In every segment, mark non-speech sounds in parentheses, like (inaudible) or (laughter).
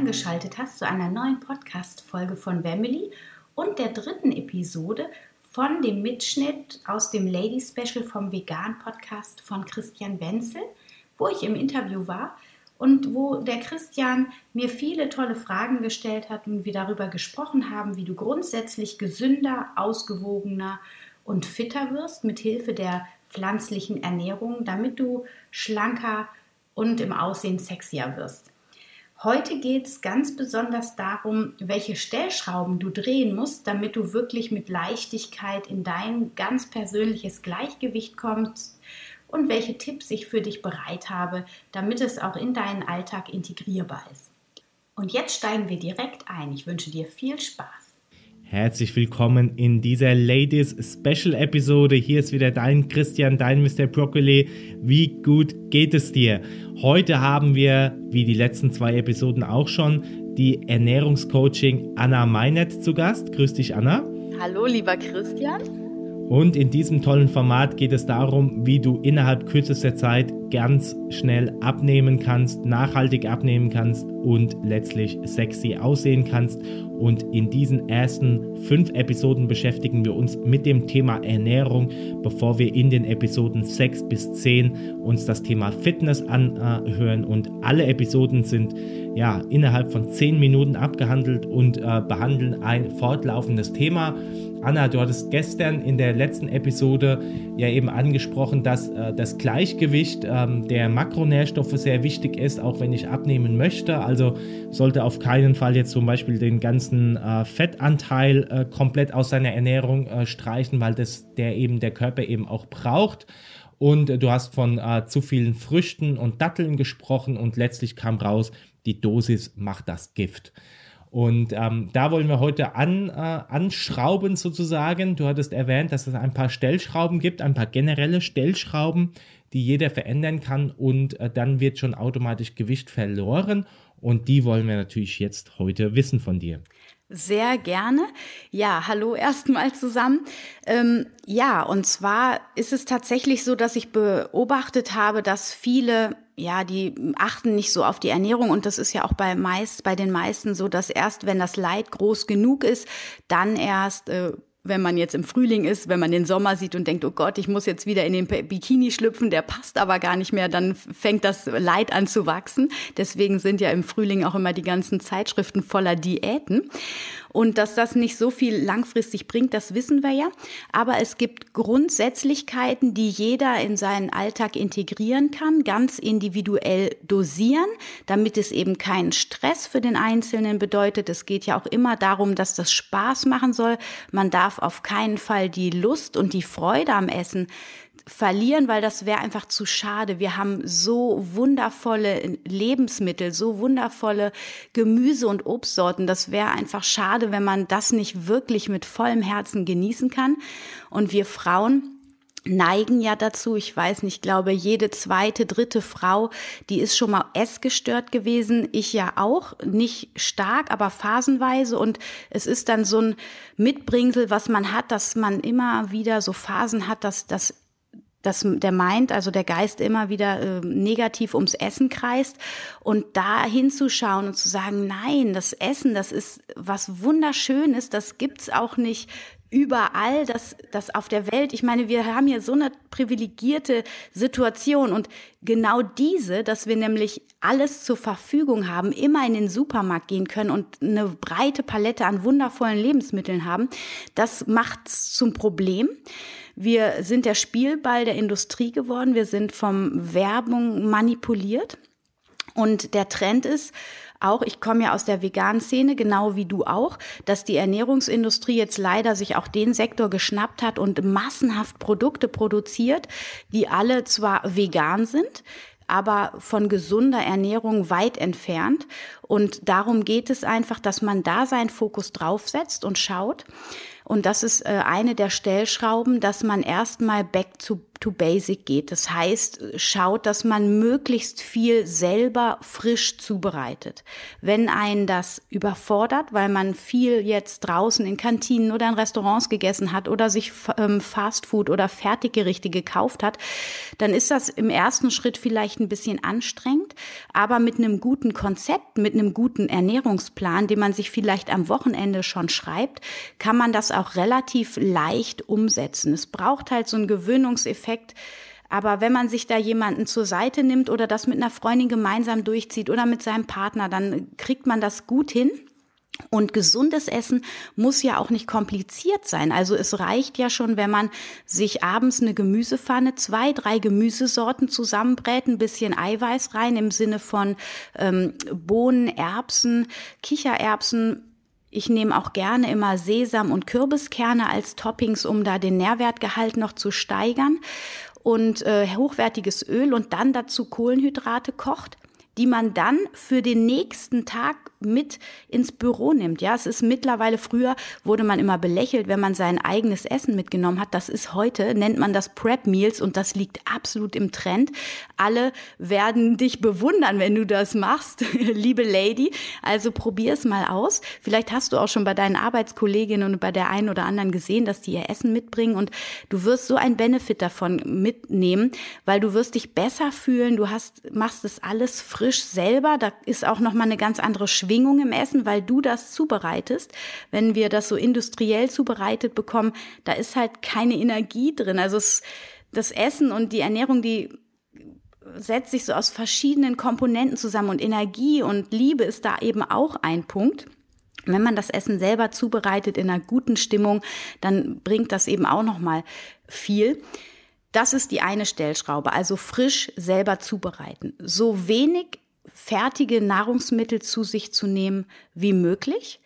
Eingeschaltet hast zu einer neuen Podcast-Folge von Family und der dritten Episode von dem Mitschnitt aus dem Lady Special vom Vegan Podcast von Christian Wenzel, wo ich im Interview war und wo der Christian mir viele tolle Fragen gestellt hat und wir darüber gesprochen haben, wie du grundsätzlich gesünder, ausgewogener und fitter wirst mit Hilfe der pflanzlichen Ernährung, damit du schlanker und im Aussehen sexier wirst. Heute geht es ganz besonders darum, welche Stellschrauben du drehen musst, damit du wirklich mit Leichtigkeit in dein ganz persönliches Gleichgewicht kommst und welche Tipps ich für dich bereit habe, damit es auch in deinen Alltag integrierbar ist. Und jetzt steigen wir direkt ein. Ich wünsche dir viel Spaß. Herzlich willkommen in dieser Ladies Special Episode. Hier ist wieder dein Christian, dein Mr. Broccoli. Wie gut geht es dir? Heute haben wir, wie die letzten zwei Episoden auch schon, die Ernährungscoaching Anna Meinert zu Gast. Grüß dich, Anna. Hallo, lieber Christian. Und in diesem tollen Format geht es darum, wie du innerhalb kürzester Zeit ganz schnell abnehmen kannst, nachhaltig abnehmen kannst und letztlich sexy aussehen kannst. Und in diesen ersten fünf Episoden beschäftigen wir uns mit dem Thema Ernährung, bevor wir in den Episoden 6 bis 10 uns das Thema Fitness anhören. Und alle Episoden sind ja innerhalb von 10 Minuten abgehandelt und äh, behandeln ein fortlaufendes Thema. Anna, du hattest gestern in der letzten Episode ja eben angesprochen, dass äh, das Gleichgewicht ähm, der Makronährstoffe sehr wichtig ist, auch wenn ich abnehmen möchte. Also sollte auf keinen Fall jetzt zum Beispiel den ganzen äh, Fettanteil äh, komplett aus seiner Ernährung äh, streichen, weil das der eben der Körper eben auch braucht. Und äh, du hast von äh, zu vielen Früchten und Datteln gesprochen und letztlich kam raus, die Dosis macht das Gift. Und ähm, da wollen wir heute an, äh, anschrauben sozusagen. Du hattest erwähnt, dass es ein paar Stellschrauben gibt, ein paar generelle Stellschrauben, die jeder verändern kann und äh, dann wird schon automatisch Gewicht verloren. Und die wollen wir natürlich jetzt heute wissen von dir. Sehr gerne. Ja, hallo erstmal zusammen. Ähm, ja, und zwar ist es tatsächlich so, dass ich beobachtet habe, dass viele ja, die achten nicht so auf die Ernährung und das ist ja auch bei meist bei den meisten so, dass erst wenn das Leid groß genug ist, dann erst äh, wenn man jetzt im Frühling ist, wenn man den Sommer sieht und denkt, oh Gott, ich muss jetzt wieder in den Bikini schlüpfen, der passt aber gar nicht mehr, dann fängt das Leid an zu wachsen. Deswegen sind ja im Frühling auch immer die ganzen Zeitschriften voller Diäten. Und dass das nicht so viel langfristig bringt, das wissen wir ja. Aber es gibt Grundsätzlichkeiten, die jeder in seinen Alltag integrieren kann, ganz individuell dosieren, damit es eben keinen Stress für den Einzelnen bedeutet. Es geht ja auch immer darum, dass das Spaß machen soll. Man darf auf keinen Fall die Lust und die Freude am Essen verlieren, weil das wäre einfach zu schade. Wir haben so wundervolle Lebensmittel, so wundervolle Gemüse- und Obstsorten. Das wäre einfach schade, wenn man das nicht wirklich mit vollem Herzen genießen kann. Und wir Frauen, neigen ja dazu, ich weiß nicht, glaube jede zweite, dritte Frau, die ist schon mal essgestört gewesen, ich ja auch, nicht stark, aber phasenweise und es ist dann so ein Mitbringsel, was man hat, dass man immer wieder so Phasen hat, dass das dass der Mind, also der Geist immer wieder äh, negativ ums Essen kreist und da hinzuschauen und zu sagen, nein, das Essen, das ist was wunderschönes, das gibt's auch nicht überall, das, das auf der Welt. Ich meine, wir haben hier so eine privilegierte Situation und genau diese, dass wir nämlich alles zur Verfügung haben, immer in den Supermarkt gehen können und eine breite Palette an wundervollen Lebensmitteln haben, das macht's zum Problem. Wir sind der Spielball der Industrie geworden. Wir sind vom Werbung manipuliert. Und der Trend ist, auch, ich komme ja aus der veganen Szene, genau wie du auch, dass die Ernährungsindustrie jetzt leider sich auch den Sektor geschnappt hat und massenhaft Produkte produziert, die alle zwar vegan sind, aber von gesunder Ernährung weit entfernt. Und darum geht es einfach, dass man da seinen Fokus draufsetzt und schaut. Und das ist äh, eine der Stellschrauben, dass man erstmal back to to basic geht. Das heißt, schaut, dass man möglichst viel selber frisch zubereitet. Wenn einen das überfordert, weil man viel jetzt draußen in Kantinen oder in Restaurants gegessen hat oder sich ähm, Fastfood oder Fertiggerichte gekauft hat, dann ist das im ersten Schritt vielleicht ein bisschen anstrengend, aber mit einem guten Konzept, mit einem guten Ernährungsplan, den man sich vielleicht am Wochenende schon schreibt, kann man das auch relativ leicht umsetzen. Es braucht halt so einen Gewöhnungseffekt. Aber wenn man sich da jemanden zur Seite nimmt oder das mit einer Freundin gemeinsam durchzieht oder mit seinem Partner, dann kriegt man das gut hin. Und gesundes Essen muss ja auch nicht kompliziert sein. Also es reicht ja schon, wenn man sich abends eine Gemüsepfanne, zwei, drei Gemüsesorten zusammenbrät, ein bisschen Eiweiß rein im Sinne von ähm, Bohnen, Erbsen, Kichererbsen, ich nehme auch gerne immer Sesam und Kürbiskerne als Toppings, um da den Nährwertgehalt noch zu steigern. Und äh, hochwertiges Öl und dann dazu Kohlenhydrate kocht die man dann für den nächsten Tag mit ins Büro nimmt. Ja, es ist mittlerweile früher wurde man immer belächelt, wenn man sein eigenes Essen mitgenommen hat. Das ist heute nennt man das Prep Meals und das liegt absolut im Trend. Alle werden dich bewundern, wenn du das machst, (laughs) liebe Lady. Also probier es mal aus. Vielleicht hast du auch schon bei deinen Arbeitskolleginnen und bei der einen oder anderen gesehen, dass die ihr Essen mitbringen und du wirst so ein Benefit davon mitnehmen, weil du wirst dich besser fühlen. Du hast machst es alles frisch selber. Da ist auch noch mal eine ganz andere Schwingung im Essen, weil du das zubereitest. Wenn wir das so industriell zubereitet bekommen, da ist halt keine Energie drin. Also es, das Essen und die Ernährung, die setzt sich so aus verschiedenen Komponenten zusammen und Energie und Liebe ist da eben auch ein Punkt. Wenn man das Essen selber zubereitet in einer guten Stimmung, dann bringt das eben auch noch mal viel. Das ist die eine Stellschraube, also frisch selber zubereiten. So wenig fertige Nahrungsmittel zu sich zu nehmen wie möglich.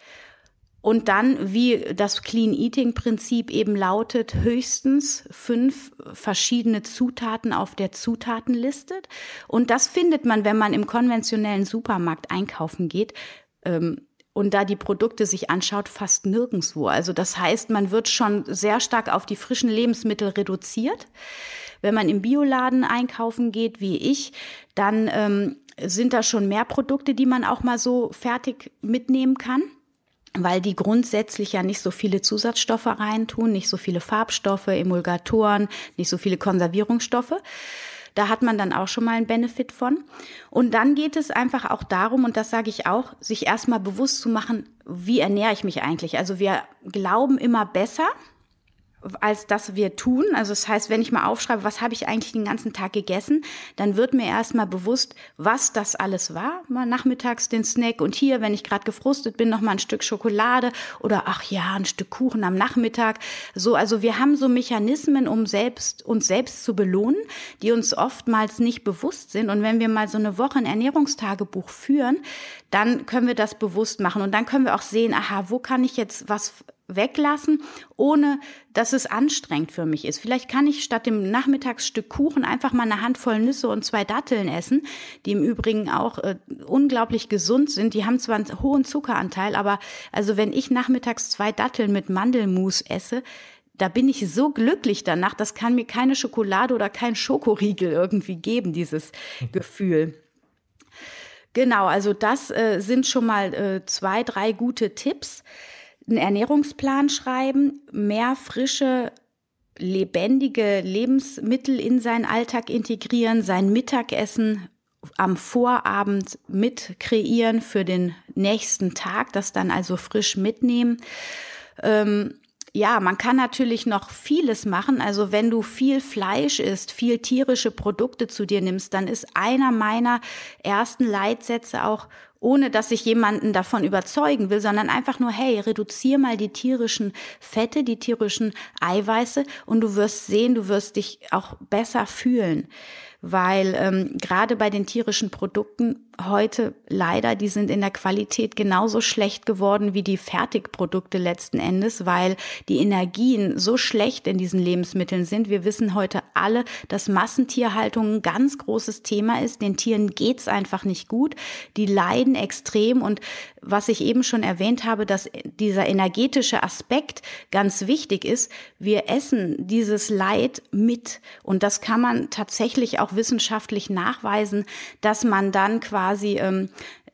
Und dann, wie das Clean Eating Prinzip eben lautet, höchstens fünf verschiedene Zutaten auf der Zutatenliste. Und das findet man, wenn man im konventionellen Supermarkt einkaufen geht. Ähm, und da die Produkte sich anschaut, fast nirgendswo. Also das heißt, man wird schon sehr stark auf die frischen Lebensmittel reduziert. Wenn man im Bioladen einkaufen geht, wie ich, dann ähm, sind da schon mehr Produkte, die man auch mal so fertig mitnehmen kann weil die grundsätzlich ja nicht so viele Zusatzstoffe reintun, nicht so viele Farbstoffe, Emulgatoren, nicht so viele Konservierungsstoffe. Da hat man dann auch schon mal einen Benefit von. Und dann geht es einfach auch darum, und das sage ich auch, sich erstmal bewusst zu machen, wie ernähre ich mich eigentlich? Also wir glauben immer besser, als dass wir tun. Also das heißt, wenn ich mal aufschreibe, was habe ich eigentlich den ganzen Tag gegessen, dann wird mir erstmal bewusst, was das alles war. Mal nachmittags den Snack und hier, wenn ich gerade gefrustet bin, noch mal ein Stück Schokolade oder ach ja, ein Stück Kuchen am Nachmittag. So, also wir haben so Mechanismen, um selbst uns selbst zu belohnen, die uns oftmals nicht bewusst sind. Und wenn wir mal so eine Woche ein Ernährungstagebuch führen, dann können wir das bewusst machen und dann können wir auch sehen, aha, wo kann ich jetzt was weglassen, ohne dass es anstrengend für mich ist. Vielleicht kann ich statt dem Nachmittagsstück Kuchen einfach mal eine Handvoll Nüsse und zwei Datteln essen, die im Übrigen auch äh, unglaublich gesund sind. Die haben zwar einen hohen Zuckeranteil, aber also wenn ich nachmittags zwei Datteln mit Mandelmus esse, da bin ich so glücklich danach, das kann mir keine Schokolade oder kein Schokoriegel irgendwie geben, dieses. Gefühl. Genau, also das äh, sind schon mal äh, zwei, drei gute Tipps einen Ernährungsplan schreiben, mehr frische, lebendige Lebensmittel in seinen Alltag integrieren, sein Mittagessen am Vorabend mit kreieren für den nächsten Tag, das dann also frisch mitnehmen. Ähm, ja, man kann natürlich noch vieles machen. Also wenn du viel Fleisch isst, viel tierische Produkte zu dir nimmst, dann ist einer meiner ersten Leitsätze auch ohne dass ich jemanden davon überzeugen will, sondern einfach nur, hey, reduzier mal die tierischen Fette, die tierischen Eiweiße und du wirst sehen, du wirst dich auch besser fühlen weil ähm, gerade bei den tierischen Produkten heute leider, die sind in der Qualität genauso schlecht geworden wie die Fertigprodukte letzten Endes, weil die Energien so schlecht in diesen Lebensmitteln sind. Wir wissen heute alle, dass Massentierhaltung ein ganz großes Thema ist. Den Tieren geht's einfach nicht gut. Die leiden extrem. Und was ich eben schon erwähnt habe, dass dieser energetische Aspekt ganz wichtig ist. Wir essen dieses Leid mit. Und das kann man tatsächlich auch wissenschaftlich nachweisen, dass man dann quasi ähm,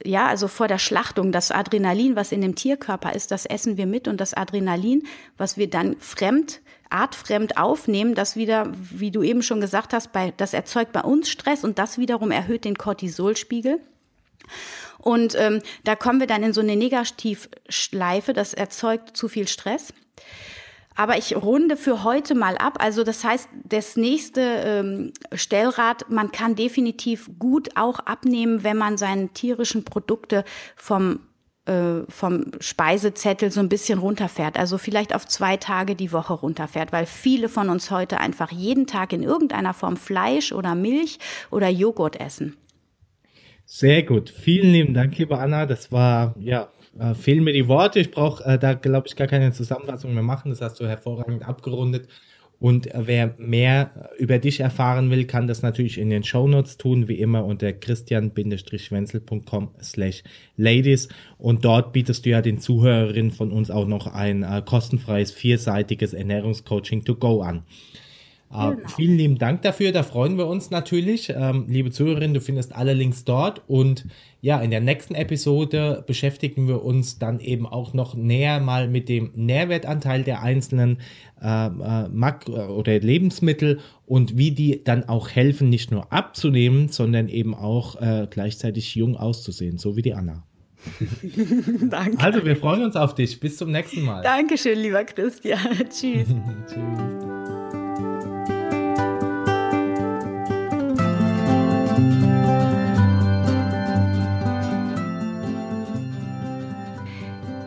ja, also vor der Schlachtung, das Adrenalin, was in dem Tierkörper ist, das essen wir mit und das Adrenalin, was wir dann fremd, artfremd aufnehmen, das wieder, wie du eben schon gesagt hast, bei, das erzeugt bei uns Stress und das wiederum erhöht den Cortisolspiegel. Und ähm, da kommen wir dann in so eine Negativschleife, das erzeugt zu viel Stress. Aber ich runde für heute mal ab. Also das heißt, das nächste ähm, Stellrad, man kann definitiv gut auch abnehmen, wenn man seine tierischen Produkte vom äh, vom Speisezettel so ein bisschen runterfährt, also vielleicht auf zwei Tage die Woche runterfährt, weil viele von uns heute einfach jeden Tag in irgendeiner Form Fleisch oder Milch oder Joghurt essen. Sehr gut. Vielen lieben Dank, liebe Anna. Das war ja äh, fehlen mir die Worte. Ich brauche äh, da, glaube ich, gar keine Zusammenfassung mehr machen. Das hast du hervorragend abgerundet. Und äh, wer mehr über dich erfahren will, kann das natürlich in den Shownotes tun, wie immer unter christian-wenzel.com slash ladies. Und dort bietest du ja den Zuhörerinnen von uns auch noch ein äh, kostenfreies vierseitiges Ernährungscoaching to go an. Äh, genau. vielen lieben Dank dafür, da freuen wir uns natürlich. Ähm, liebe Zuhörerinnen, du findest alle Links dort und ja, in der nächsten Episode beschäftigen wir uns dann eben auch noch näher mal mit dem Nährwertanteil der einzelnen äh, äh, Mak oder Lebensmittel und wie die dann auch helfen, nicht nur abzunehmen, sondern eben auch äh, gleichzeitig jung auszusehen, so wie die Anna. (laughs) Danke. Also, wir freuen uns auf dich. Bis zum nächsten Mal. Dankeschön, lieber Christian. (laughs) Tschüss. (laughs) Tschüss.